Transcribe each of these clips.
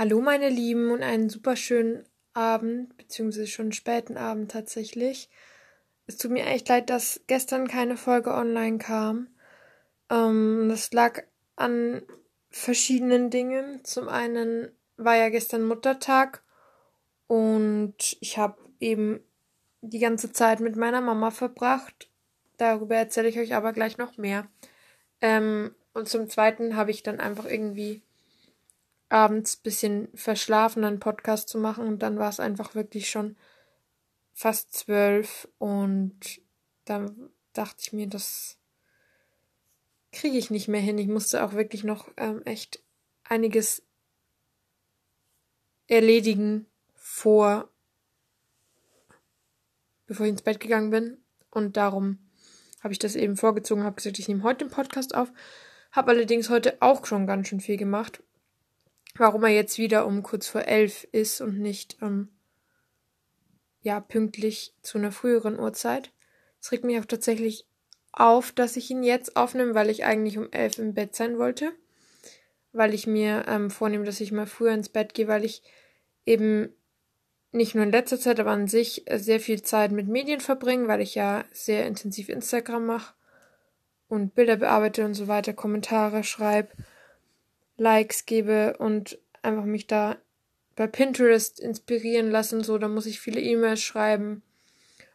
Hallo meine Lieben und einen super schönen Abend, beziehungsweise schon späten Abend tatsächlich. Es tut mir echt leid, dass gestern keine Folge online kam. Ähm, das lag an verschiedenen Dingen. Zum einen war ja gestern Muttertag und ich habe eben die ganze Zeit mit meiner Mama verbracht. Darüber erzähle ich euch aber gleich noch mehr. Ähm, und zum zweiten habe ich dann einfach irgendwie abends bisschen verschlafen, einen Podcast zu machen. Und dann war es einfach wirklich schon fast zwölf. Und dann dachte ich mir, das kriege ich nicht mehr hin. Ich musste auch wirklich noch ähm, echt einiges erledigen vor, bevor ich ins Bett gegangen bin. Und darum habe ich das eben vorgezogen, habe gesagt, ich nehme heute den Podcast auf, habe allerdings heute auch schon ganz schön viel gemacht warum er jetzt wieder um kurz vor elf ist und nicht ähm, ja pünktlich zu einer früheren Uhrzeit. Es regt mich auch tatsächlich auf, dass ich ihn jetzt aufnehme, weil ich eigentlich um elf im Bett sein wollte, weil ich mir ähm, vornehme, dass ich mal früher ins Bett gehe, weil ich eben nicht nur in letzter Zeit, aber an sich sehr viel Zeit mit Medien verbringe, weil ich ja sehr intensiv Instagram mache und Bilder bearbeite und so weiter, Kommentare schreibe Likes gebe und einfach mich da bei Pinterest inspirieren lassen. So, da muss ich viele E-Mails schreiben.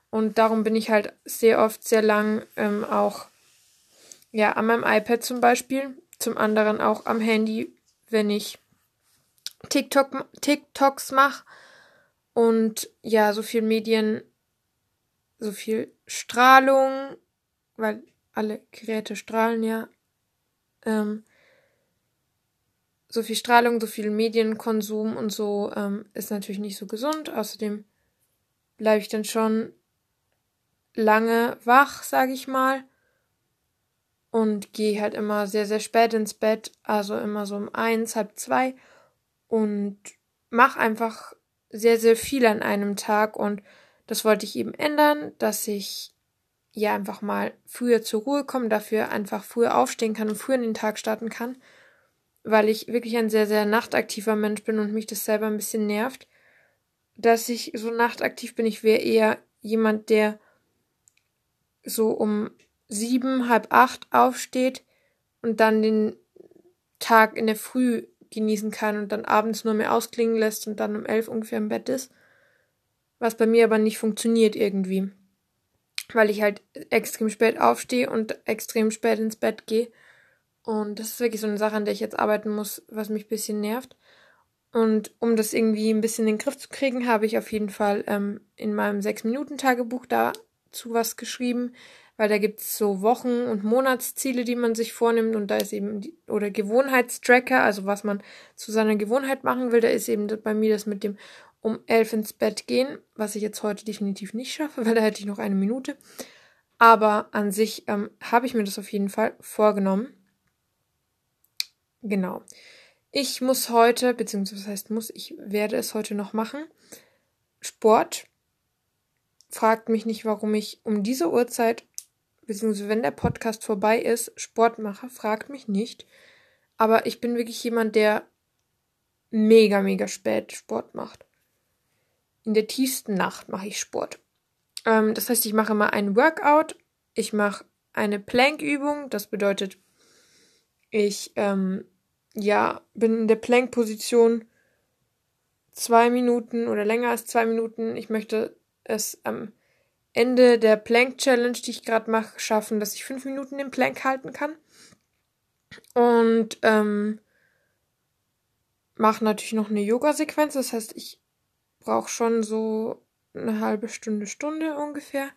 Und darum bin ich halt sehr oft, sehr lang ähm, auch ja, an meinem iPad zum Beispiel. Zum anderen auch am Handy, wenn ich TikTok, TikToks mache. Und ja, so viel Medien, so viel Strahlung, weil alle Geräte strahlen ja. Ähm, so viel Strahlung, so viel Medienkonsum und so ähm, ist natürlich nicht so gesund. Außerdem bleibe ich dann schon lange wach, sage ich mal. Und gehe halt immer sehr, sehr spät ins Bett, also immer so um eins, halb zwei. Und mache einfach sehr, sehr viel an einem Tag. Und das wollte ich eben ändern, dass ich ja einfach mal früher zur Ruhe komme, dafür einfach früher aufstehen kann und früher in den Tag starten kann weil ich wirklich ein sehr, sehr nachtaktiver Mensch bin und mich das selber ein bisschen nervt, dass ich so nachtaktiv bin. Ich wäre eher jemand, der so um sieben, halb acht aufsteht und dann den Tag in der Früh genießen kann und dann abends nur mehr ausklingen lässt und dann um elf ungefähr im Bett ist. Was bei mir aber nicht funktioniert irgendwie. Weil ich halt extrem spät aufstehe und extrem spät ins Bett gehe und das ist wirklich so eine Sache, an der ich jetzt arbeiten muss, was mich ein bisschen nervt. Und um das irgendwie ein bisschen in den Griff zu kriegen, habe ich auf jeden Fall ähm, in meinem 6-Minuten-Tagebuch dazu was geschrieben, weil da gibt es so Wochen- und Monatsziele, die man sich vornimmt und da ist eben, die, oder Gewohnheitstracker, also was man zu seiner Gewohnheit machen will, da ist eben bei mir das mit dem um elf ins Bett gehen, was ich jetzt heute definitiv nicht schaffe, weil da hätte ich noch eine Minute. Aber an sich ähm, habe ich mir das auf jeden Fall vorgenommen. Genau. Ich muss heute, beziehungsweise was heißt muss, ich werde es heute noch machen. Sport. Fragt mich nicht, warum ich um diese Uhrzeit, beziehungsweise wenn der Podcast vorbei ist, Sport mache. Fragt mich nicht. Aber ich bin wirklich jemand, der mega, mega spät Sport macht. In der tiefsten Nacht mache ich Sport. Ähm, das heißt, ich mache mal ein Workout. Ich mache eine Plankübung. Das bedeutet, ich ähm, ja, bin in der Plank-Position zwei Minuten oder länger als zwei Minuten. Ich möchte es am Ende der Plank-Challenge, die ich gerade mache, schaffen, dass ich fünf Minuten im Plank halten kann. Und ähm, mache natürlich noch eine Yoga-Sequenz. Das heißt, ich brauche schon so eine halbe Stunde, Stunde ungefähr.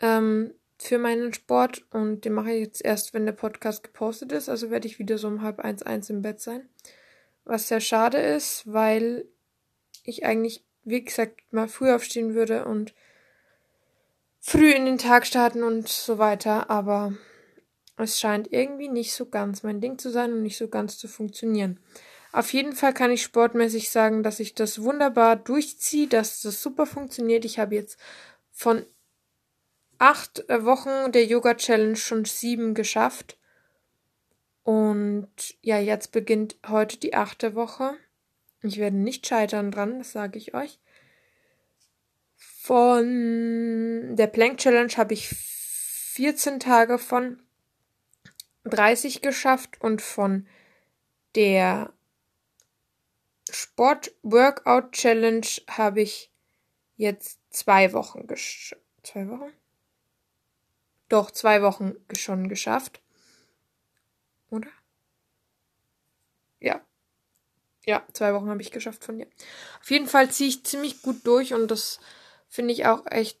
Ähm, für meinen Sport und den mache ich jetzt erst, wenn der Podcast gepostet ist. Also werde ich wieder so um halb eins, eins im Bett sein. Was sehr schade ist, weil ich eigentlich, wie gesagt, mal früh aufstehen würde und früh in den Tag starten und so weiter. Aber es scheint irgendwie nicht so ganz mein Ding zu sein und nicht so ganz zu funktionieren. Auf jeden Fall kann ich sportmäßig sagen, dass ich das wunderbar durchziehe, dass das super funktioniert. Ich habe jetzt von acht Wochen der Yoga Challenge schon sieben geschafft. Und ja, jetzt beginnt heute die achte Woche. Ich werde nicht scheitern dran, das sage ich euch. Von der Plank Challenge habe ich 14 Tage von 30 geschafft und von der Sport Workout Challenge habe ich jetzt zwei Wochen geschafft. Zwei Wochen? Doch, zwei Wochen schon geschafft. Oder? Ja. Ja, zwei Wochen habe ich geschafft von dir. Auf jeden Fall ziehe ich ziemlich gut durch und das finde ich auch echt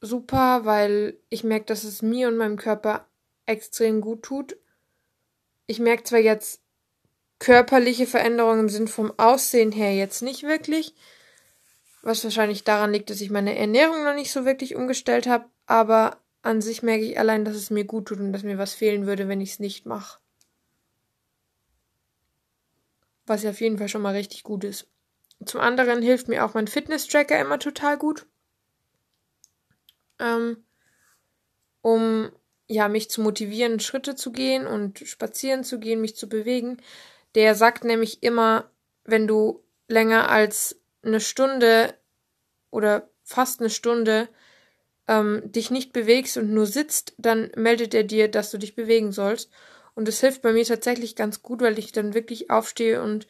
super, weil ich merke, dass es mir und meinem Körper extrem gut tut. Ich merke zwar jetzt, körperliche Veränderungen sind vom Aussehen her jetzt nicht wirklich, was wahrscheinlich daran liegt, dass ich meine Ernährung noch nicht so wirklich umgestellt habe, aber an sich merke ich allein, dass es mir gut tut und dass mir was fehlen würde, wenn ich es nicht mache. Was ja auf jeden Fall schon mal richtig gut ist. Zum anderen hilft mir auch mein Fitness-Tracker immer total gut ähm, um ja mich zu motivieren, Schritte zu gehen und spazieren zu gehen, mich zu bewegen. Der sagt nämlich immer, wenn du länger als eine Stunde oder fast eine Stunde ähm, dich nicht bewegst und nur sitzt, dann meldet er dir, dass du dich bewegen sollst. Und es hilft bei mir tatsächlich ganz gut, weil ich dann wirklich aufstehe und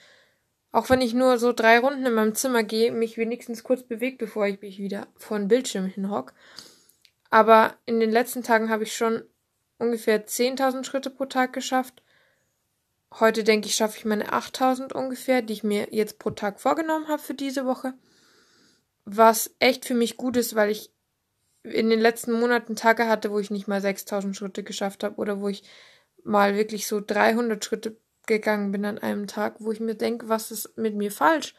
auch wenn ich nur so drei Runden in meinem Zimmer gehe, mich wenigstens kurz bewegt, bevor ich mich wieder vor den Bildschirm hinhock. Aber in den letzten Tagen habe ich schon ungefähr 10.000 Schritte pro Tag geschafft. Heute denke ich, schaffe ich meine 8.000 ungefähr, die ich mir jetzt pro Tag vorgenommen habe für diese Woche. Was echt für mich gut ist, weil ich in den letzten Monaten Tage hatte, wo ich nicht mal 6.000 Schritte geschafft habe oder wo ich mal wirklich so 300 Schritte gegangen bin an einem Tag, wo ich mir denke, was ist mit mir falsch?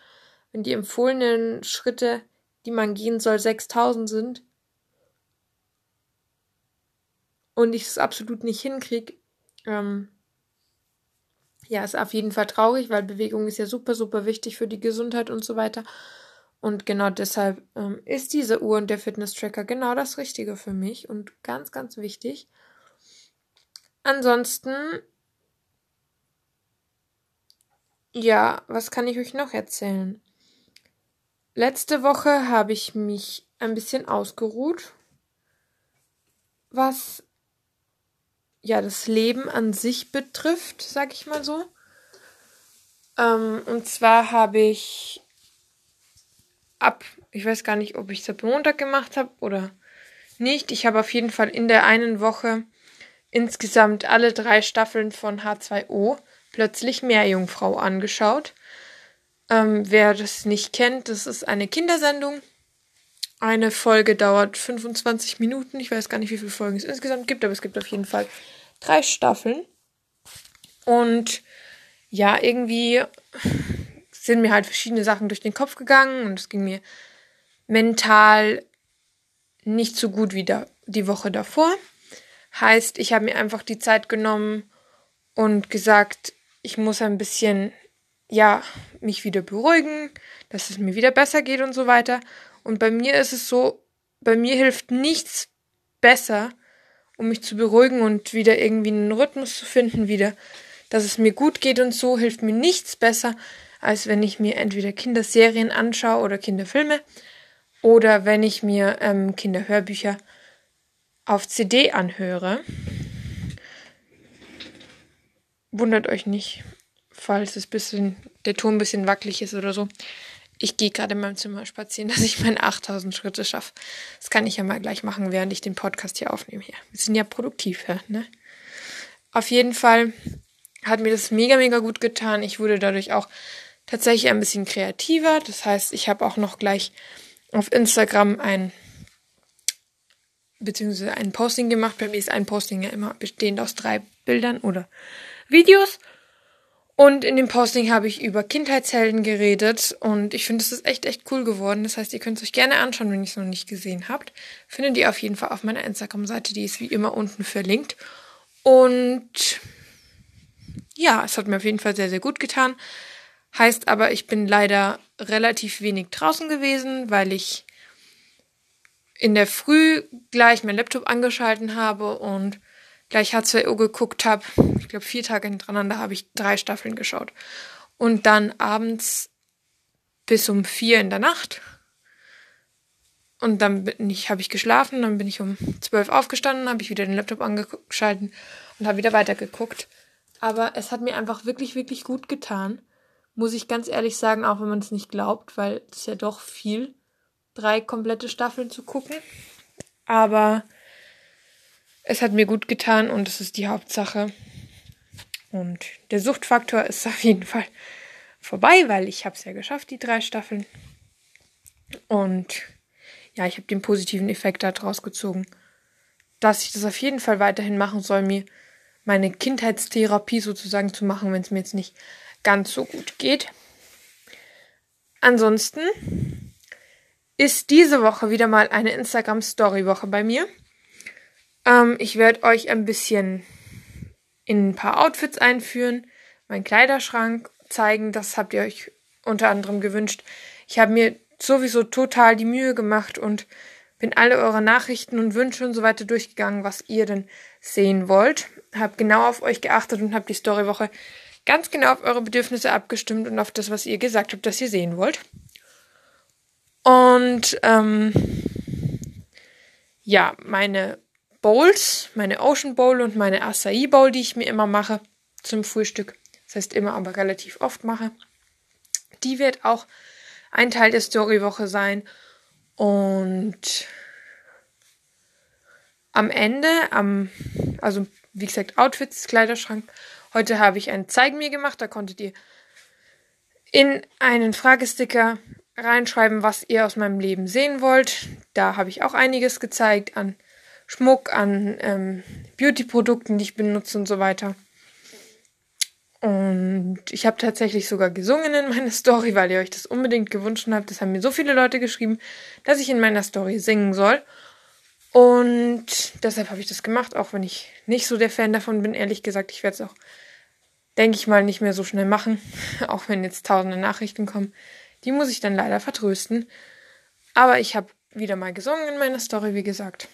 Wenn die empfohlenen Schritte, die man gehen soll, 6000 sind, und ich es absolut nicht hinkriege, ähm, ja, ist auf jeden Fall traurig, weil Bewegung ist ja super, super wichtig für die Gesundheit und so weiter. Und genau deshalb ähm, ist diese Uhr und der Fitness-Tracker genau das Richtige für mich und ganz, ganz wichtig. Ansonsten, ja, was kann ich euch noch erzählen? Letzte Woche habe ich mich ein bisschen ausgeruht, was ja das Leben an sich betrifft, sag ich mal so. Ähm, und zwar habe ich ab, ich weiß gar nicht, ob ich es ab Montag gemacht habe oder nicht. Ich habe auf jeden Fall in der einen Woche insgesamt alle drei Staffeln von H2O plötzlich Meerjungfrau angeschaut. Ähm, wer das nicht kennt, das ist eine Kindersendung. Eine Folge dauert 25 Minuten. Ich weiß gar nicht, wie viele Folgen es insgesamt gibt, aber es gibt auf jeden Fall drei Staffeln. Und ja, irgendwie sind mir halt verschiedene Sachen durch den Kopf gegangen und es ging mir mental nicht so gut wie da, die Woche davor. Heißt, ich habe mir einfach die Zeit genommen und gesagt, ich muss ein bisschen, ja, mich wieder beruhigen, dass es mir wieder besser geht und so weiter. Und bei mir ist es so, bei mir hilft nichts besser, um mich zu beruhigen und wieder irgendwie einen Rhythmus zu finden, wieder, dass es mir gut geht und so, hilft mir nichts besser, als wenn ich mir entweder Kinderserien anschaue oder Kinderfilme oder wenn ich mir ähm, Kinderhörbücher auf CD anhöre. Wundert euch nicht, falls es bisschen, der Ton ein bisschen wackelig ist oder so ich gehe gerade in meinem Zimmer spazieren, dass ich meine 8000 Schritte schaffe. Das kann ich ja mal gleich machen, während ich den Podcast hier aufnehme. Hier. Wir sind ja produktiv, ne? Auf jeden Fall hat mir das mega, mega gut getan. Ich wurde dadurch auch tatsächlich ein bisschen kreativer. Das heißt, ich habe auch noch gleich auf Instagram ein beziehungsweise ein Posting gemacht. Bei mir ist ein Posting ja immer bestehend aus drei Bildern oder Videos. Und in dem Posting habe ich über Kindheitshelden geredet und ich finde, es ist echt, echt cool geworden. Das heißt, ihr könnt es euch gerne anschauen, wenn ihr es noch nicht gesehen habt. Findet ihr auf jeden Fall auf meiner Instagram-Seite, die ist wie immer unten verlinkt. Und ja, es hat mir auf jeden Fall sehr, sehr gut getan. Heißt aber, ich bin leider relativ wenig draußen gewesen, weil ich in der Früh gleich mein Laptop angeschalten habe und gleich H2O geguckt habe, ich glaube vier Tage hintereinander habe ich drei Staffeln geschaut. Und dann abends bis um vier in der Nacht. Und dann bin ich, habe ich geschlafen, dann bin ich um zwölf aufgestanden, habe ich wieder den Laptop angeschalten und habe wieder weitergeguckt. Aber es hat mir einfach wirklich, wirklich gut getan. Muss ich ganz ehrlich sagen, auch wenn man es nicht glaubt, weil es ist ja doch viel, drei komplette Staffeln zu gucken. Aber es hat mir gut getan und es ist die Hauptsache. Und der Suchtfaktor ist auf jeden Fall vorbei, weil ich habe es ja geschafft, die drei Staffeln. Und ja, ich habe den positiven Effekt daraus gezogen, dass ich das auf jeden Fall weiterhin machen soll, mir meine Kindheitstherapie sozusagen zu machen, wenn es mir jetzt nicht ganz so gut geht. Ansonsten ist diese Woche wieder mal eine Instagram-Story-Woche bei mir. Ähm, ich werde euch ein bisschen in ein paar Outfits einführen, meinen Kleiderschrank zeigen. Das habt ihr euch unter anderem gewünscht. Ich habe mir sowieso total die Mühe gemacht und bin alle eure Nachrichten und Wünsche und so weiter durchgegangen, was ihr denn sehen wollt. Hab genau auf euch geachtet und habe die Storywoche ganz genau auf eure Bedürfnisse abgestimmt und auf das, was ihr gesagt habt, dass ihr sehen wollt. Und ähm, ja, meine Bowls, meine Ocean Bowl und meine Acai Bowl, die ich mir immer mache zum Frühstück, das heißt immer, aber relativ oft mache, die wird auch ein Teil der Storywoche sein. Und am Ende, am, also wie gesagt, Outfits, Kleiderschrank. Heute habe ich ein Zeig mir gemacht. Da konntet ihr in einen Fragesticker reinschreiben, was ihr aus meinem Leben sehen wollt. Da habe ich auch einiges gezeigt an Schmuck, an ähm, Beauty-Produkten, die ich benutze und so weiter. Und ich habe tatsächlich sogar gesungen in meiner Story, weil ihr euch das unbedingt gewünscht habt. Das haben mir so viele Leute geschrieben, dass ich in meiner Story singen soll. Und deshalb habe ich das gemacht, auch wenn ich nicht so der Fan davon bin. Ehrlich gesagt, ich werde es auch, denke ich mal, nicht mehr so schnell machen. Auch wenn jetzt tausende Nachrichten kommen. Die muss ich dann leider vertrösten. Aber ich habe wieder mal gesungen in meiner Story, wie gesagt.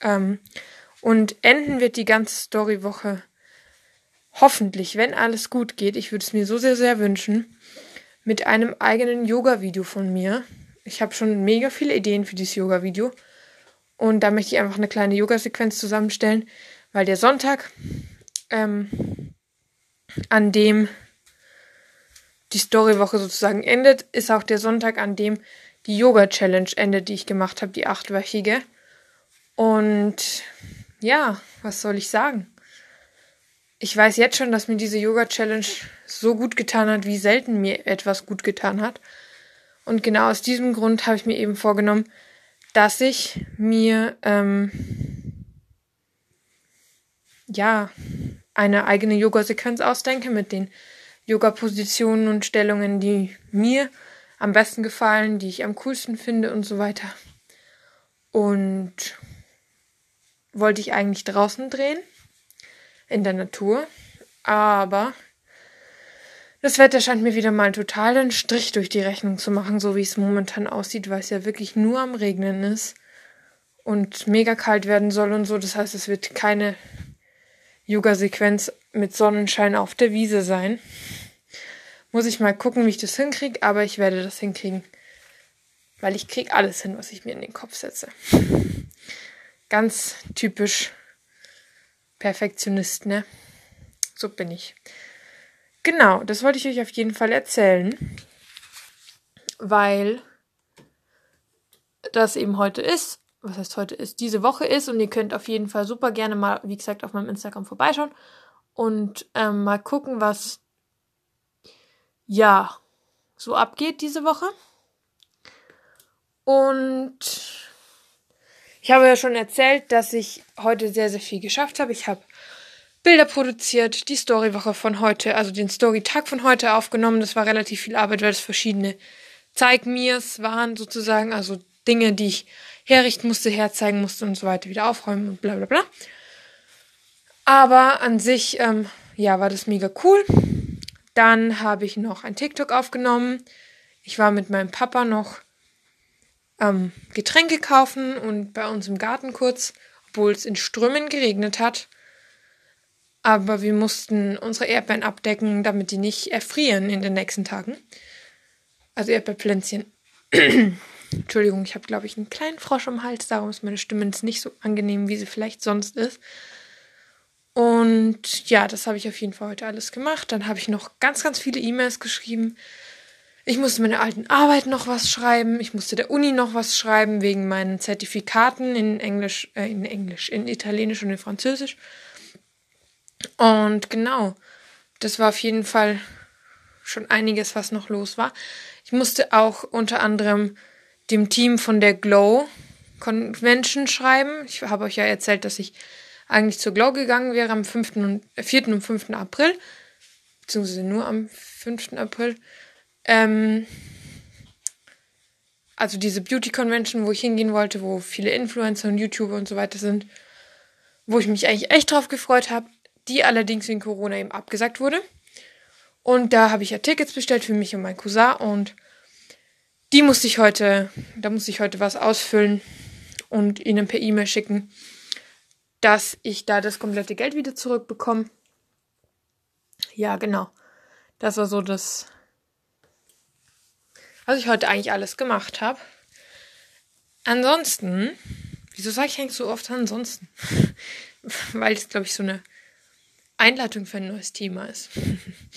Ähm, und enden wird die ganze Storywoche hoffentlich, wenn alles gut geht, ich würde es mir so sehr, sehr wünschen, mit einem eigenen Yoga-Video von mir. Ich habe schon mega viele Ideen für dieses Yoga-Video. Und da möchte ich einfach eine kleine Yoga-Sequenz zusammenstellen, weil der Sonntag, ähm, an dem die Storywoche sozusagen endet, ist auch der Sonntag, an dem die Yoga-Challenge endet, die ich gemacht habe, die achtwöchige. Und ja, was soll ich sagen? Ich weiß jetzt schon, dass mir diese Yoga-Challenge so gut getan hat, wie selten mir etwas gut getan hat. Und genau aus diesem Grund habe ich mir eben vorgenommen, dass ich mir ähm, ja eine eigene Yoga-Sequenz ausdenke mit den Yoga-Positionen und Stellungen, die mir am besten gefallen, die ich am coolsten finde und so weiter. Und wollte ich eigentlich draußen drehen, in der Natur, aber das Wetter scheint mir wieder mal einen totalen Strich durch die Rechnung zu machen, so wie es momentan aussieht, weil es ja wirklich nur am Regnen ist und mega kalt werden soll und so. Das heißt, es wird keine Yoga-Sequenz mit Sonnenschein auf der Wiese sein. Muss ich mal gucken, wie ich das hinkriege, aber ich werde das hinkriegen. Weil ich krieg alles hin, was ich mir in den Kopf setze. Ganz typisch Perfektionist, ne? So bin ich. Genau, das wollte ich euch auf jeden Fall erzählen, weil das eben heute ist. Was heißt heute ist? Diese Woche ist und ihr könnt auf jeden Fall super gerne mal, wie gesagt, auf meinem Instagram vorbeischauen und ähm, mal gucken, was ja so abgeht diese Woche. Und ich habe ja schon erzählt, dass ich heute sehr, sehr viel geschafft habe. Ich habe Bilder produziert, die Storywoche von heute, also den Storytag von heute aufgenommen. Das war relativ viel Arbeit, weil es verschiedene Zeig-Mirs waren sozusagen, also Dinge, die ich herrichten musste, herzeigen musste und so weiter, wieder aufräumen und bla bla bla. Aber an sich, ähm, ja, war das mega cool. Dann habe ich noch ein TikTok aufgenommen. Ich war mit meinem Papa noch ähm, Getränke kaufen und bei uns im Garten kurz, obwohl es in Strömen geregnet hat. aber wir mussten unsere Erdbeeren abdecken, damit die nicht erfrieren in den nächsten Tagen. Also Erdbeerpflänzchen. Entschuldigung, ich habe, glaube ich, einen kleinen Frosch im Hals, darum ist meine Stimme jetzt nicht so angenehm, wie sie vielleicht sonst ist. Und ja, das habe ich auf jeden Fall heute alles gemacht. Dann habe ich noch ganz, ganz viele E-Mails geschrieben. Ich musste meine alten Arbeit noch was schreiben. Ich musste der Uni noch was schreiben wegen meinen Zertifikaten in Englisch, äh, in Englisch, in Italienisch und in Französisch. Und genau, das war auf jeden Fall schon einiges, was noch los war. Ich musste auch unter anderem dem Team von der Glow Convention schreiben. Ich habe euch ja erzählt, dass ich eigentlich zur Glow gegangen wäre am 5. und, 4. und 5. April. Beziehungsweise nur am 5. April. Ähm, also diese Beauty Convention, wo ich hingehen wollte, wo viele Influencer und YouTuber und so weiter sind, wo ich mich eigentlich echt drauf gefreut habe, die allerdings wegen Corona eben abgesagt wurde. Und da habe ich ja Tickets bestellt für mich und meinen Cousin und die musste ich heute, da musste ich heute was ausfüllen und ihnen per E-Mail schicken, dass ich da das komplette Geld wieder zurückbekomme. Ja, genau. Das war so das, was ich heute eigentlich alles gemacht habe. Ansonsten, wieso sage ich eigentlich so oft ansonsten? Weil es, glaube ich, so eine Einleitung für ein neues Thema ist.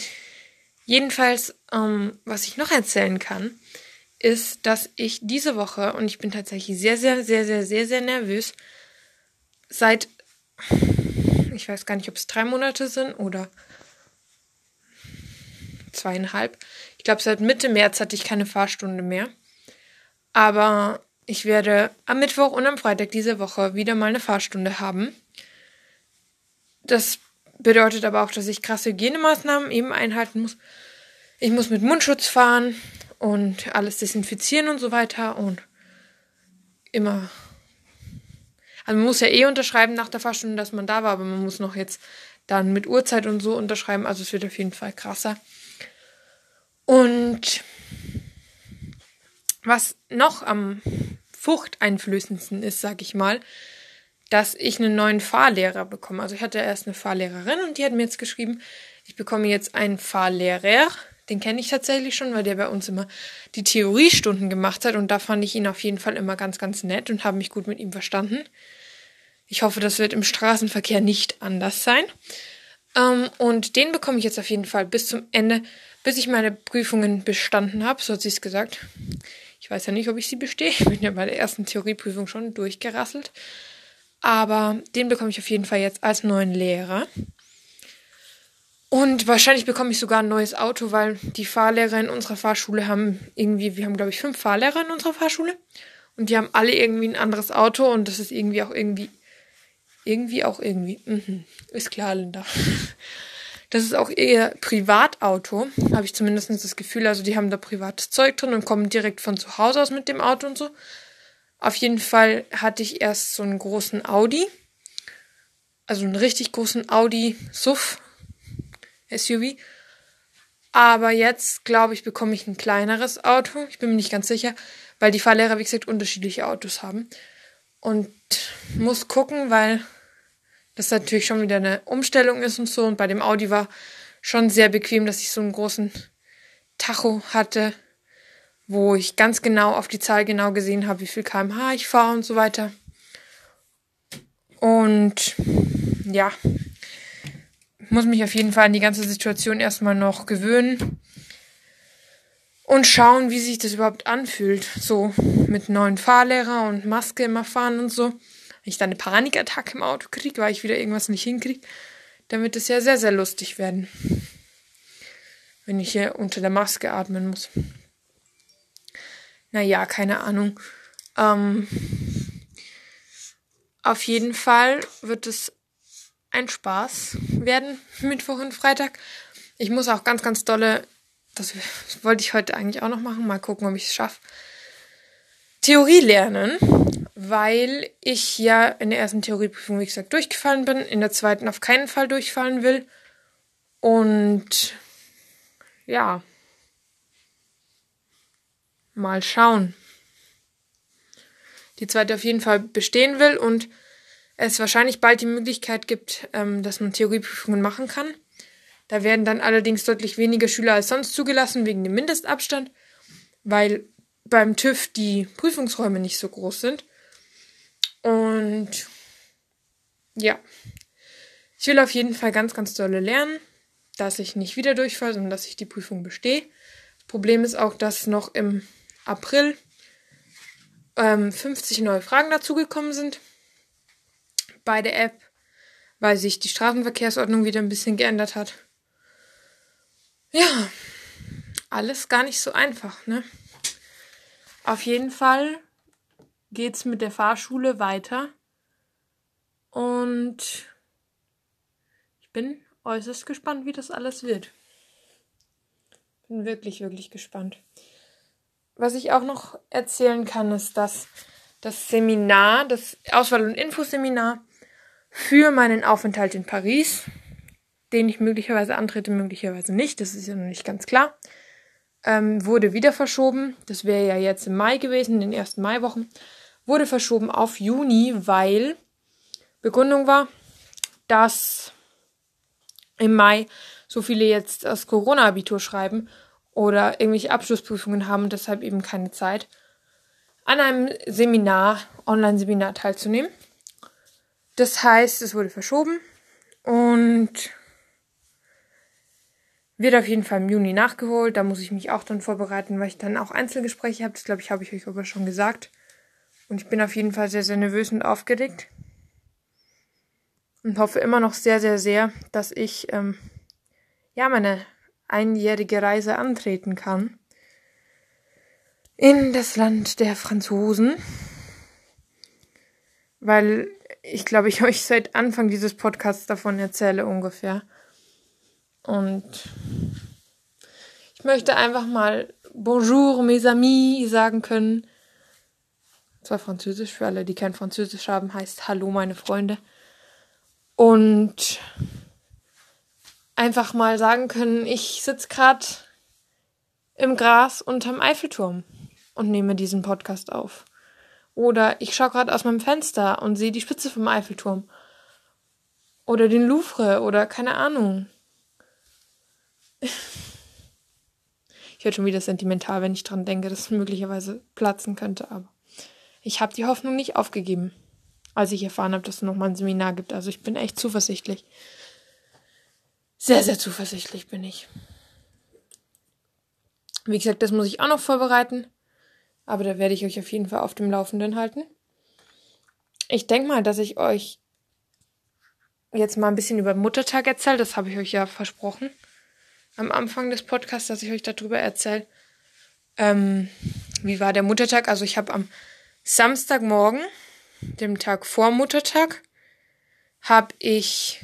Jedenfalls, ähm, was ich noch erzählen kann, ist, dass ich diese Woche, und ich bin tatsächlich sehr, sehr, sehr, sehr, sehr, sehr nervös, seit, ich weiß gar nicht, ob es drei Monate sind oder zweieinhalb. Ich glaube, seit Mitte März hatte ich keine Fahrstunde mehr. Aber ich werde am Mittwoch und am Freitag diese Woche wieder mal eine Fahrstunde haben. Das bedeutet aber auch, dass ich krasse Hygienemaßnahmen eben einhalten muss. Ich muss mit Mundschutz fahren und alles desinfizieren und so weiter und immer. Also man muss ja eh unterschreiben nach der Fahrstunde, dass man da war, aber man muss noch jetzt dann mit Uhrzeit und so unterschreiben. Also es wird auf jeden Fall krasser. Und was noch am furchteinflößendsten ist, sag ich mal, dass ich einen neuen Fahrlehrer bekomme. Also ich hatte erst eine Fahrlehrerin und die hat mir jetzt geschrieben, ich bekomme jetzt einen Fahrlehrer. Den kenne ich tatsächlich schon, weil der bei uns immer die Theoriestunden gemacht hat und da fand ich ihn auf jeden Fall immer ganz, ganz nett und habe mich gut mit ihm verstanden. Ich hoffe, das wird im Straßenverkehr nicht anders sein. Ähm, und den bekomme ich jetzt auf jeden Fall bis zum Ende, bis ich meine Prüfungen bestanden habe, so hat sie es gesagt. Ich weiß ja nicht, ob ich sie bestehe. Ich bin ja bei der ersten Theorieprüfung schon durchgerasselt. Aber den bekomme ich auf jeden Fall jetzt als neuen Lehrer. Und wahrscheinlich bekomme ich sogar ein neues Auto, weil die Fahrlehrer in unserer Fahrschule haben irgendwie, wir haben glaube ich fünf Fahrlehrer in unserer Fahrschule. Und die haben alle irgendwie ein anderes Auto und das ist irgendwie auch irgendwie, irgendwie auch irgendwie, mhm, ist klar, Linda. Das ist auch eher Privatauto, habe ich zumindest das Gefühl. Also die haben da privates Zeug drin und kommen direkt von zu Hause aus mit dem Auto und so. Auf jeden Fall hatte ich erst so einen großen Audi. Also einen richtig großen Audi SUV SUV. Aber jetzt, glaube ich, bekomme ich ein kleineres Auto. Ich bin mir nicht ganz sicher, weil die Fahrlehrer, wie gesagt, unterschiedliche Autos haben. Und muss gucken, weil das natürlich schon wieder eine Umstellung ist und so. Und bei dem Audi war schon sehr bequem, dass ich so einen großen Tacho hatte wo ich ganz genau auf die Zahl genau gesehen habe, wie viel kmh ich fahre und so weiter. Und ja, muss mich auf jeden Fall an die ganze Situation erstmal noch gewöhnen und schauen, wie sich das überhaupt anfühlt. So mit neuen Fahrlehrer und Maske immer fahren und so. Wenn ich dann eine Panikattacke im Auto kriege, weil ich wieder irgendwas nicht hinkriege, dann wird es ja sehr, sehr lustig werden. Wenn ich hier unter der Maske atmen muss naja, keine Ahnung. Ähm, auf jeden Fall wird es ein Spaß werden, Mittwoch und Freitag. Ich muss auch ganz, ganz dolle, das wollte ich heute eigentlich auch noch machen, mal gucken, ob ich es schaffe. Theorie lernen, weil ich ja in der ersten Theorieprüfung, wie gesagt, durchgefallen bin, in der zweiten auf keinen Fall durchfallen will. Und ja, Mal schauen. Die zweite auf jeden Fall bestehen will und es wahrscheinlich bald die Möglichkeit gibt, ähm, dass man Theorieprüfungen machen kann. Da werden dann allerdings deutlich weniger Schüler als sonst zugelassen wegen dem Mindestabstand, weil beim TÜV die Prüfungsräume nicht so groß sind. Und ja, ich will auf jeden Fall ganz, ganz dolle lernen, dass ich nicht wieder durchfalle, sondern dass ich die Prüfung bestehe. Das Problem ist auch, dass noch im April ähm, 50 neue Fragen dazugekommen sind bei der App, weil sich die Straßenverkehrsordnung wieder ein bisschen geändert hat. Ja, alles gar nicht so einfach, ne? Auf jeden Fall geht's mit der Fahrschule weiter. Und ich bin äußerst gespannt, wie das alles wird. Bin wirklich, wirklich gespannt. Was ich auch noch erzählen kann, ist, dass das Seminar, das Auswahl- und Infoseminar für meinen Aufenthalt in Paris, den ich möglicherweise antrete, möglicherweise nicht, das ist ja noch nicht ganz klar, ähm, wurde wieder verschoben. Das wäre ja jetzt im Mai gewesen, in den ersten Maiwochen. Wurde verschoben auf Juni, weil Begründung war, dass im Mai so viele jetzt das Corona-Abitur schreiben oder irgendwelche Abschlussprüfungen haben und deshalb eben keine Zeit, an einem Seminar, Online-Seminar teilzunehmen. Das heißt, es wurde verschoben und wird auf jeden Fall im Juni nachgeholt. Da muss ich mich auch dann vorbereiten, weil ich dann auch Einzelgespräche habe. Das glaube ich, habe ich euch aber schon gesagt. Und ich bin auf jeden Fall sehr, sehr nervös und aufgeregt. Und hoffe immer noch sehr, sehr, sehr, dass ich ähm, ja meine einjährige Reise antreten kann. In das Land der Franzosen. Weil ich glaube, ich euch seit Anfang dieses Podcasts davon erzähle ungefähr. Und ich möchte einfach mal Bonjour, mes amis sagen können. Zwar Französisch, für alle, die kein Französisch haben, heißt Hallo, meine Freunde. Und einfach mal sagen können, ich sitze gerade im Gras unterm Eiffelturm und nehme diesen Podcast auf. Oder ich schaue gerade aus meinem Fenster und sehe die Spitze vom Eiffelturm. Oder den Louvre oder keine Ahnung. Ich werde schon wieder sentimental, wenn ich dran denke, dass es möglicherweise platzen könnte, aber ich habe die Hoffnung nicht aufgegeben, als ich erfahren habe, dass es nochmal ein Seminar gibt. Also ich bin echt zuversichtlich. Sehr, sehr zuversichtlich bin ich. Wie gesagt, das muss ich auch noch vorbereiten. Aber da werde ich euch auf jeden Fall auf dem Laufenden halten. Ich denke mal, dass ich euch jetzt mal ein bisschen über Muttertag erzähle. Das habe ich euch ja versprochen am Anfang des Podcasts, dass ich euch darüber erzähle. Ähm, wie war der Muttertag? Also ich habe am Samstagmorgen, dem Tag vor Muttertag, habe ich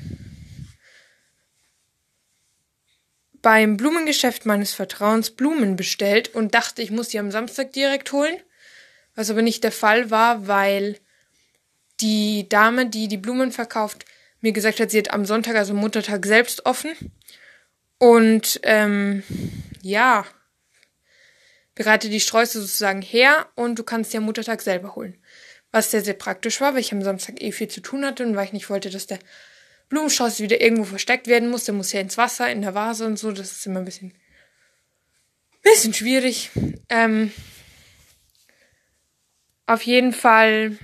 beim Blumengeschäft meines Vertrauens Blumen bestellt und dachte, ich muss die am Samstag direkt holen. Was aber nicht der Fall war, weil die Dame, die die Blumen verkauft, mir gesagt hat, sie hat am Sonntag, also Muttertag, selbst offen. Und ähm, ja, bereite die Sträuße sozusagen her und du kannst dir am Muttertag selber holen. Was sehr, sehr praktisch war, weil ich am Samstag eh viel zu tun hatte und weil ich nicht wollte, dass der Blumenstrauß wieder irgendwo versteckt werden muss. Der muss ja ins Wasser, in der Vase und so. Das ist immer ein bisschen, bisschen schwierig. Ähm, auf jeden Fall,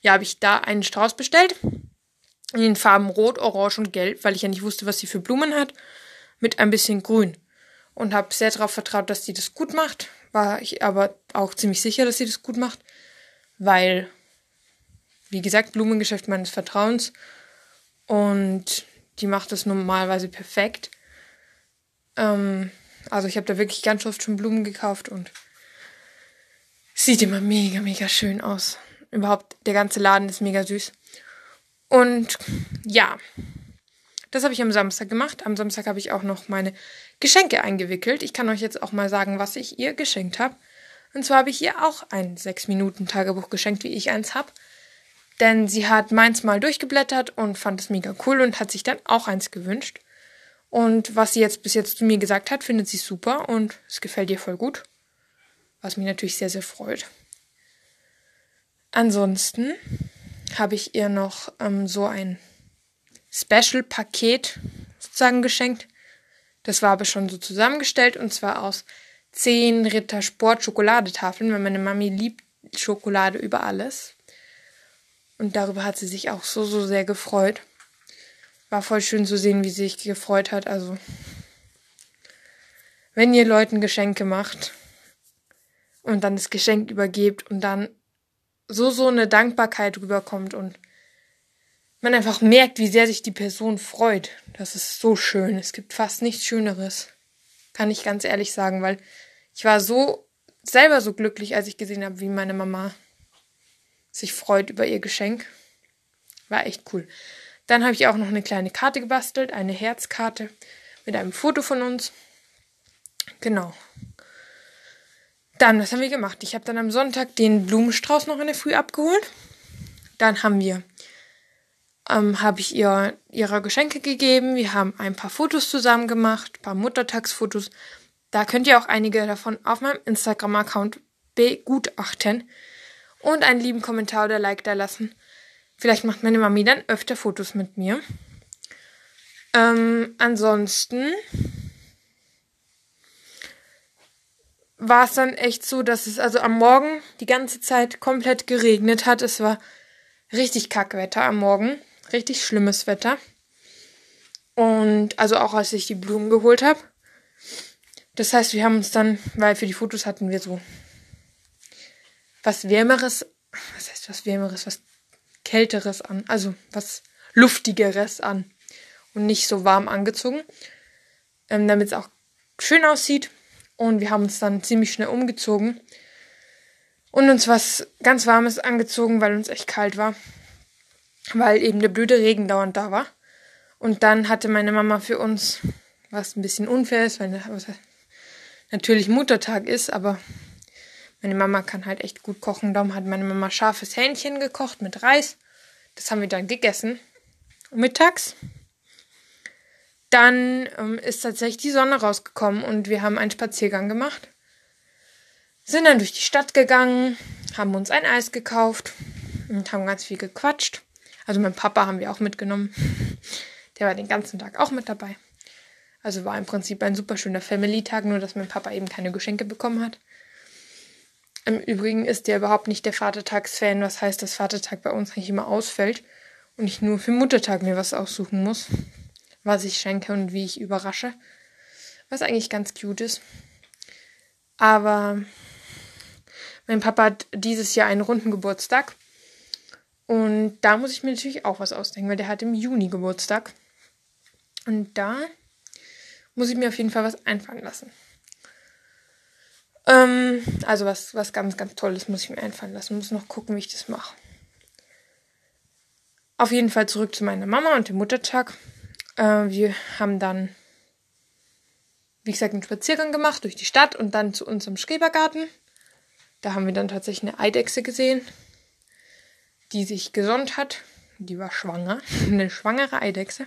ja, habe ich da einen Strauß bestellt in den Farben Rot, Orange und Gelb, weil ich ja nicht wusste, was sie für Blumen hat, mit ein bisschen Grün. Und habe sehr darauf vertraut, dass sie das gut macht. War ich aber auch ziemlich sicher, dass sie das gut macht, weil, wie gesagt, Blumengeschäft meines Vertrauens. Und die macht das normalerweise perfekt. Ähm, also ich habe da wirklich ganz oft schon Blumen gekauft und sieht immer mega, mega schön aus. Überhaupt, der ganze Laden ist mega süß. Und ja, das habe ich am Samstag gemacht. Am Samstag habe ich auch noch meine Geschenke eingewickelt. Ich kann euch jetzt auch mal sagen, was ich ihr geschenkt habe. Und zwar habe ich ihr auch ein 6-Minuten-Tagebuch geschenkt, wie ich eins habe. Denn sie hat meins mal durchgeblättert und fand es mega cool und hat sich dann auch eins gewünscht. Und was sie jetzt bis jetzt zu mir gesagt hat, findet sie super und es gefällt ihr voll gut. Was mich natürlich sehr, sehr freut. Ansonsten habe ich ihr noch ähm, so ein Special-Paket sozusagen geschenkt. Das war aber schon so zusammengestellt und zwar aus zehn Ritter Sport Schokoladetafeln, weil meine Mami liebt Schokolade über alles. Und darüber hat sie sich auch so, so sehr gefreut. War voll schön zu sehen, wie sie sich gefreut hat. Also, wenn ihr Leuten Geschenke macht und dann das Geschenk übergebt und dann so, so eine Dankbarkeit rüberkommt und man einfach merkt, wie sehr sich die Person freut. Das ist so schön. Es gibt fast nichts Schöneres. Kann ich ganz ehrlich sagen, weil ich war so selber so glücklich, als ich gesehen habe, wie meine Mama sich freut über ihr Geschenk. War echt cool. Dann habe ich auch noch eine kleine Karte gebastelt, eine Herzkarte mit einem Foto von uns. Genau. Dann, was haben wir gemacht? Ich habe dann am Sonntag den Blumenstrauß noch in der Früh abgeholt. Dann haben wir, ähm, habe ich ihr ihre Geschenke gegeben. Wir haben ein paar Fotos zusammen gemacht, ein paar Muttertagsfotos. Da könnt ihr auch einige davon auf meinem Instagram-Account begutachten und einen lieben Kommentar oder Like da lassen. Vielleicht macht meine Mami dann öfter Fotos mit mir. Ähm, ansonsten war es dann echt so, dass es also am Morgen die ganze Zeit komplett geregnet hat. Es war richtig Kackwetter am Morgen. Richtig schlimmes Wetter. Und also auch als ich die Blumen geholt habe. Das heißt, wir haben uns dann, weil für die Fotos hatten wir so was Wärmeres, was heißt was Wärmeres, was Kälteres an, also was Luftigeres an und nicht so warm angezogen, ähm, damit es auch schön aussieht. Und wir haben uns dann ziemlich schnell umgezogen und uns was ganz Warmes angezogen, weil uns echt kalt war, weil eben der blöde Regen dauernd da war. Und dann hatte meine Mama für uns, was ein bisschen unfair ist, weil natürlich Muttertag ist, aber meine Mama kann halt echt gut kochen. Darum hat meine Mama scharfes Hähnchen gekocht mit Reis. Das haben wir dann gegessen. Mittags. Dann ähm, ist tatsächlich die Sonne rausgekommen und wir haben einen Spaziergang gemacht. Sind dann durch die Stadt gegangen, haben uns ein Eis gekauft und haben ganz viel gequatscht. Also mein Papa haben wir auch mitgenommen. Der war den ganzen Tag auch mit dabei. Also war im Prinzip ein super schöner Family-Tag, nur dass mein Papa eben keine Geschenke bekommen hat. Im Übrigen ist der überhaupt nicht der Vatertagsfan, was heißt, dass Vatertag bei uns eigentlich immer ausfällt und ich nur für Muttertag mir was aussuchen muss, was ich schenke und wie ich überrasche. Was eigentlich ganz cute ist. Aber mein Papa hat dieses Jahr einen runden Geburtstag. Und da muss ich mir natürlich auch was ausdenken, weil der hat im Juni Geburtstag. Und da muss ich mir auf jeden Fall was einfallen lassen. Ähm, also was, was ganz, ganz Tolles muss ich mir einfallen lassen. Muss noch gucken, wie ich das mache. Auf jeden Fall zurück zu meiner Mama und dem Muttertag. Äh, wir haben dann, wie gesagt, einen Spaziergang gemacht durch die Stadt und dann zu unserem Schrebergarten. Da haben wir dann tatsächlich eine Eidechse gesehen, die sich gesonnt hat. Die war schwanger, eine schwangere Eidechse.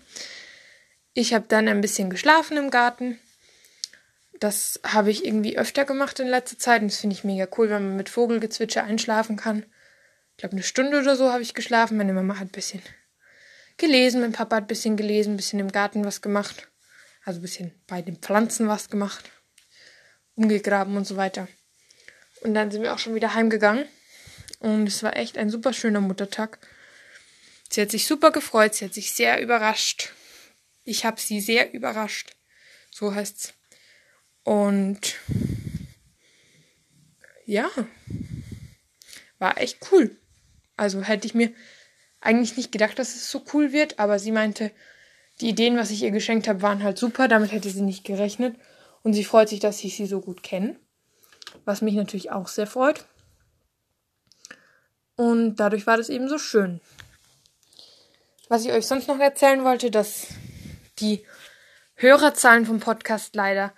Ich habe dann ein bisschen geschlafen im Garten das habe ich irgendwie öfter gemacht in letzter Zeit und das finde ich mega cool, wenn man mit Vogelgezwitscher einschlafen kann. Ich glaube, eine Stunde oder so habe ich geschlafen. Meine Mama hat ein bisschen gelesen, mein Papa hat ein bisschen gelesen, ein bisschen im Garten was gemacht. Also ein bisschen bei den Pflanzen was gemacht. Umgegraben und so weiter. Und dann sind wir auch schon wieder heimgegangen. Und es war echt ein super schöner Muttertag. Sie hat sich super gefreut, sie hat sich sehr überrascht. Ich habe sie sehr überrascht. So heißt's. Und ja, war echt cool. Also hätte ich mir eigentlich nicht gedacht, dass es so cool wird, aber sie meinte, die Ideen, was ich ihr geschenkt habe, waren halt super, damit hätte sie nicht gerechnet. Und sie freut sich, dass ich sie so gut kenne. Was mich natürlich auch sehr freut. Und dadurch war das eben so schön. Was ich euch sonst noch erzählen wollte, dass die Hörerzahlen vom Podcast leider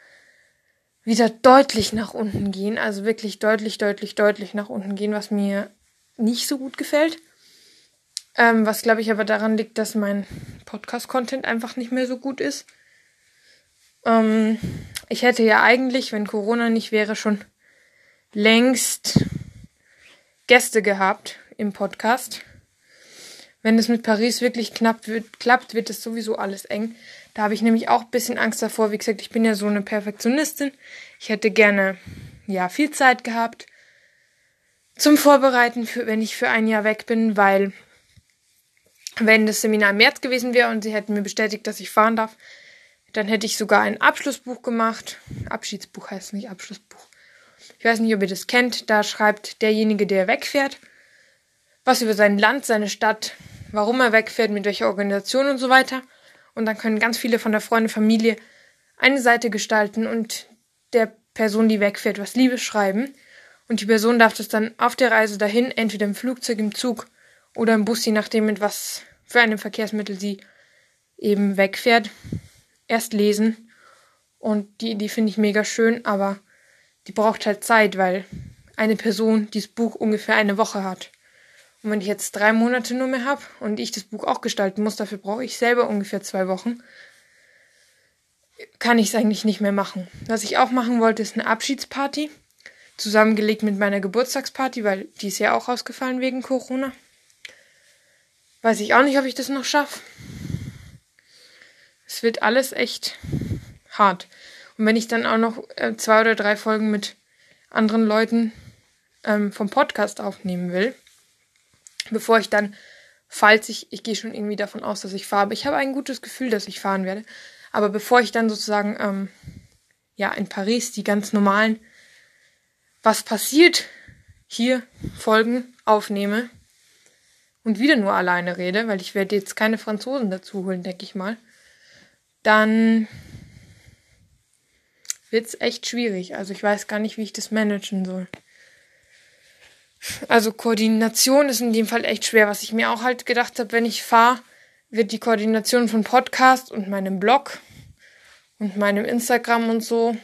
wieder deutlich nach unten gehen. Also wirklich deutlich, deutlich, deutlich nach unten gehen, was mir nicht so gut gefällt. Ähm, was glaube ich aber daran liegt, dass mein Podcast-Content einfach nicht mehr so gut ist. Ähm, ich hätte ja eigentlich, wenn Corona nicht wäre, schon längst Gäste gehabt im Podcast. wenn es mit Paris wirklich knapp wird, klappt, wird es sowieso alles eng. Da habe ich nämlich auch ein bisschen Angst davor. Wie gesagt, ich bin ja so eine Perfektionistin. Ich hätte gerne, ja, viel Zeit gehabt zum Vorbereiten, für, wenn ich für ein Jahr weg bin, weil wenn das Seminar im März gewesen wäre und sie hätten mir bestätigt, dass ich fahren darf, dann hätte ich sogar ein Abschlussbuch gemacht. Abschiedsbuch heißt nicht Abschlussbuch. Ich weiß nicht, ob ihr das kennt. Da schreibt derjenige, der wegfährt, was über sein Land, seine Stadt, warum er wegfährt, mit welcher Organisation und so weiter. Und dann können ganz viele von der Freunde, Familie eine Seite gestalten und der Person, die wegfährt, was Liebes schreiben. Und die Person darf das dann auf der Reise dahin, entweder im Flugzeug, im Zug oder im Bus, je nachdem, mit was für einem Verkehrsmittel sie eben wegfährt, erst lesen. Und die Idee finde ich mega schön, aber die braucht halt Zeit, weil eine Person dieses Buch ungefähr eine Woche hat. Und wenn ich jetzt drei Monate nur mehr habe und ich das Buch auch gestalten muss, dafür brauche ich selber ungefähr zwei Wochen, kann ich es eigentlich nicht mehr machen. Was ich auch machen wollte, ist eine Abschiedsparty. Zusammengelegt mit meiner Geburtstagsparty, weil die ist ja auch ausgefallen wegen Corona. Weiß ich auch nicht, ob ich das noch schaffe. Es wird alles echt hart. Und wenn ich dann auch noch äh, zwei oder drei Folgen mit anderen Leuten ähm, vom Podcast aufnehmen will, bevor ich dann, falls ich, ich gehe schon irgendwie davon aus, dass ich fahre, aber ich habe ein gutes Gefühl, dass ich fahren werde. Aber bevor ich dann sozusagen, ähm, ja, in Paris die ganz normalen, was passiert, hier Folgen aufnehme und wieder nur alleine rede, weil ich werde jetzt keine Franzosen dazu holen, denke ich mal, dann wird es echt schwierig. Also ich weiß gar nicht, wie ich das managen soll. Also Koordination ist in dem Fall echt schwer. Was ich mir auch halt gedacht habe, wenn ich fahre, wird die Koordination von Podcast und meinem Blog und meinem Instagram und so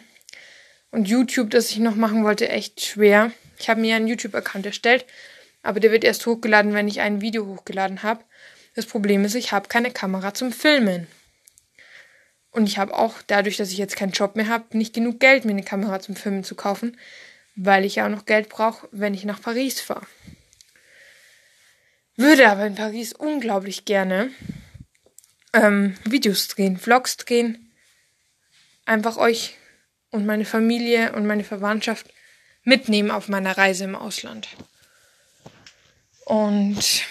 und YouTube, das ich noch machen wollte, echt schwer. Ich habe mir einen YouTube-Account erstellt, aber der wird erst hochgeladen, wenn ich ein Video hochgeladen habe. Das Problem ist, ich habe keine Kamera zum Filmen. Und ich habe auch, dadurch, dass ich jetzt keinen Job mehr habe, nicht genug Geld, mir eine Kamera zum Filmen zu kaufen weil ich ja auch noch Geld brauche, wenn ich nach Paris fahre. Würde aber in Paris unglaublich gerne ähm, Videos drehen, Vlogs drehen, einfach euch und meine Familie und meine Verwandtschaft mitnehmen auf meiner Reise im Ausland. Und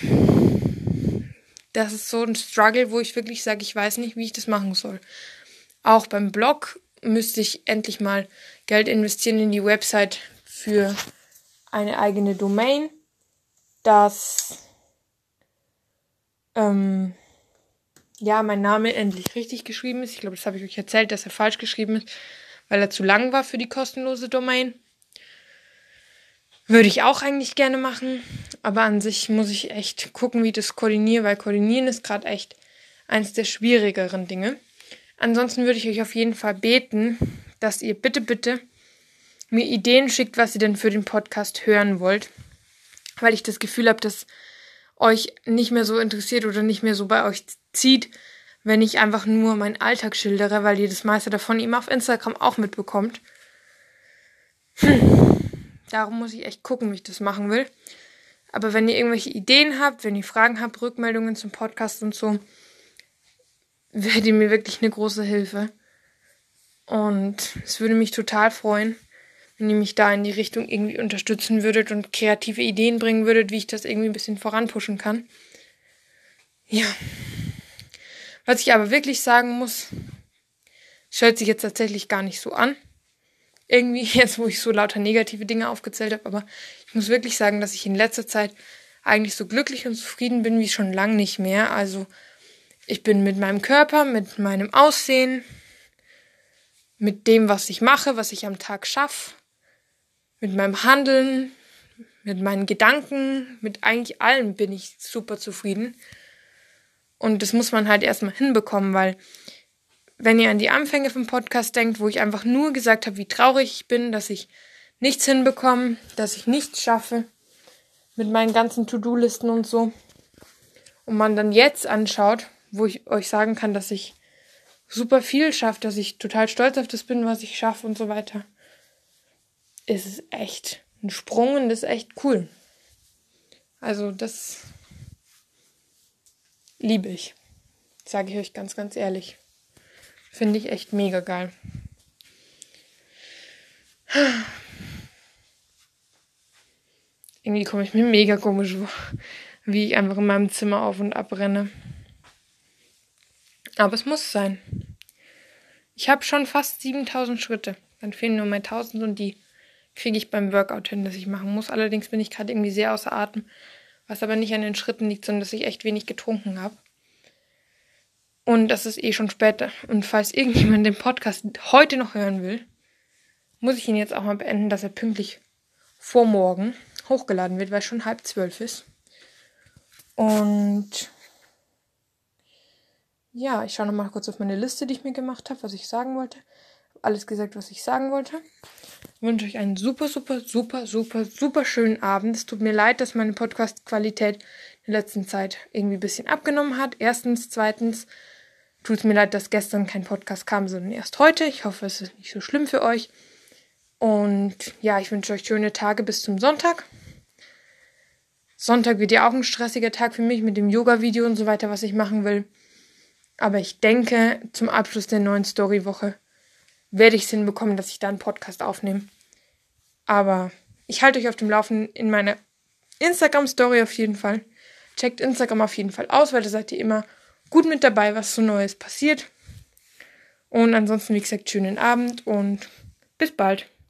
das ist so ein Struggle, wo ich wirklich sage, ich weiß nicht, wie ich das machen soll. Auch beim Blog müsste ich endlich mal Geld investieren in die Website für eine eigene Domain, dass ähm, ja mein Name endlich richtig geschrieben ist. Ich glaube, das habe ich euch erzählt, dass er falsch geschrieben ist, weil er zu lang war für die kostenlose Domain. Würde ich auch eigentlich gerne machen, aber an sich muss ich echt gucken, wie ich das koordiniere, weil koordinieren ist gerade echt eins der schwierigeren Dinge. Ansonsten würde ich euch auf jeden Fall beten, dass ihr bitte, bitte mir Ideen schickt, was ihr denn für den Podcast hören wollt. Weil ich das Gefühl habe, dass euch nicht mehr so interessiert oder nicht mehr so bei euch zieht, wenn ich einfach nur meinen Alltag schildere, weil ihr das meiste davon eben auf Instagram auch mitbekommt. Hm. Darum muss ich echt gucken, wie ich das machen will. Aber wenn ihr irgendwelche Ideen habt, wenn ihr Fragen habt, Rückmeldungen zum Podcast und so, wäre ihr mir wirklich eine große Hilfe. Und es würde mich total freuen wenn ihr mich da in die Richtung irgendwie unterstützen würdet und kreative Ideen bringen würdet, wie ich das irgendwie ein bisschen voranpushen kann. Ja. Was ich aber wirklich sagen muss, hört sich jetzt tatsächlich gar nicht so an. Irgendwie, jetzt wo ich so lauter negative Dinge aufgezählt habe, aber ich muss wirklich sagen, dass ich in letzter Zeit eigentlich so glücklich und zufrieden bin wie schon lang nicht mehr. Also ich bin mit meinem Körper, mit meinem Aussehen, mit dem, was ich mache, was ich am Tag schaffe, mit meinem Handeln, mit meinen Gedanken, mit eigentlich allem bin ich super zufrieden. Und das muss man halt erstmal hinbekommen, weil wenn ihr an die Anfänge vom Podcast denkt, wo ich einfach nur gesagt habe, wie traurig ich bin, dass ich nichts hinbekomme, dass ich nichts schaffe mit meinen ganzen To-Do-Listen und so. Und man dann jetzt anschaut, wo ich euch sagen kann, dass ich super viel schaffe, dass ich total stolz auf das bin, was ich schaffe und so weiter ist es echt ein Sprung und ist echt cool. Also das liebe ich. Sage ich euch ganz, ganz ehrlich. Finde ich echt mega geil. Irgendwie komme ich mir mega komisch vor, wie ich einfach in meinem Zimmer auf und ab renne. Aber es muss sein. Ich habe schon fast 7000 Schritte. Dann fehlen nur mehr 1000 und die kriege ich beim Workout hin, das ich machen muss. Allerdings bin ich gerade irgendwie sehr außer Atem, was aber nicht an den Schritten liegt, sondern dass ich echt wenig getrunken habe. Und das ist eh schon später. Und falls irgendjemand den Podcast heute noch hören will, muss ich ihn jetzt auch mal beenden, dass er pünktlich vor morgen hochgeladen wird, weil es schon halb zwölf ist. Und ja, ich schaue nochmal kurz auf meine Liste, die ich mir gemacht habe, was ich sagen wollte. Alles gesagt, was ich sagen wollte. Ich wünsche euch einen super, super, super, super, super schönen Abend. Es tut mir leid, dass meine Podcast-Qualität in der letzten Zeit irgendwie ein bisschen abgenommen hat. Erstens, zweitens tut es mir leid, dass gestern kein Podcast kam, sondern erst heute. Ich hoffe, es ist nicht so schlimm für euch. Und ja, ich wünsche euch schöne Tage bis zum Sonntag. Sonntag wird ja auch ein stressiger Tag für mich mit dem Yoga-Video und so weiter, was ich machen will. Aber ich denke, zum Abschluss der neuen Story-Woche werde ich es hinbekommen, dass ich da einen Podcast aufnehme. Aber ich halte euch auf dem Laufenden in meiner Instagram-Story auf jeden Fall. Checkt Instagram auf jeden Fall aus, weil da seid ihr immer gut mit dabei, was so Neues passiert. Und ansonsten, wie gesagt, schönen Abend und bis bald.